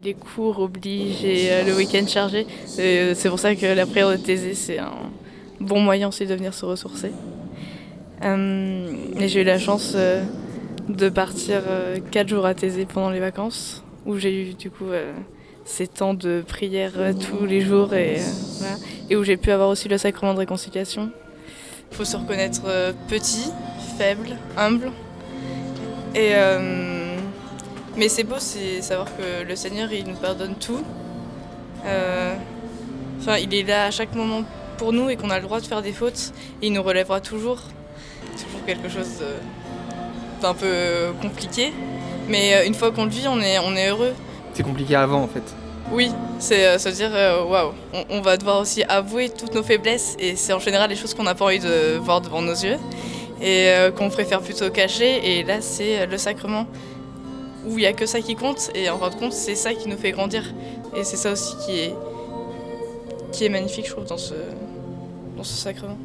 Les cours obligent et euh, le week-end chargé. Euh, c'est pour ça que la prière de Thésée, c'est un bon moyen aussi de venir se ressourcer. Euh, j'ai eu la chance de partir 4 jours à Thésée pendant les vacances, où j'ai eu du coup ces temps de prière tous les jours et, et où j'ai pu avoir aussi le sacrement de réconciliation. Il faut se reconnaître petit, faible, humble. Et mais c'est beau, c'est savoir que le Seigneur, il nous pardonne tout. Euh, enfin, il est là à chaque moment pour nous et qu'on a le droit de faire des fautes. Et il nous relèvera toujours. Toujours quelque chose d'un peu compliqué. Mais euh, une fois qu'on le vit, on est, on est heureux. C'est compliqué avant, en fait. Oui, c'est euh, se dire waouh, on, va devoir aussi avouer toutes nos faiblesses et c'est en général les choses qu'on n'a pas envie de voir devant nos yeux et qu'on préfère plutôt cacher. Et là, c'est le sacrement où il n'y a que ça qui compte et en fin de compte c'est ça qui nous fait grandir et c'est ça aussi qui est, qui est magnifique je trouve dans ce, dans ce sacrement.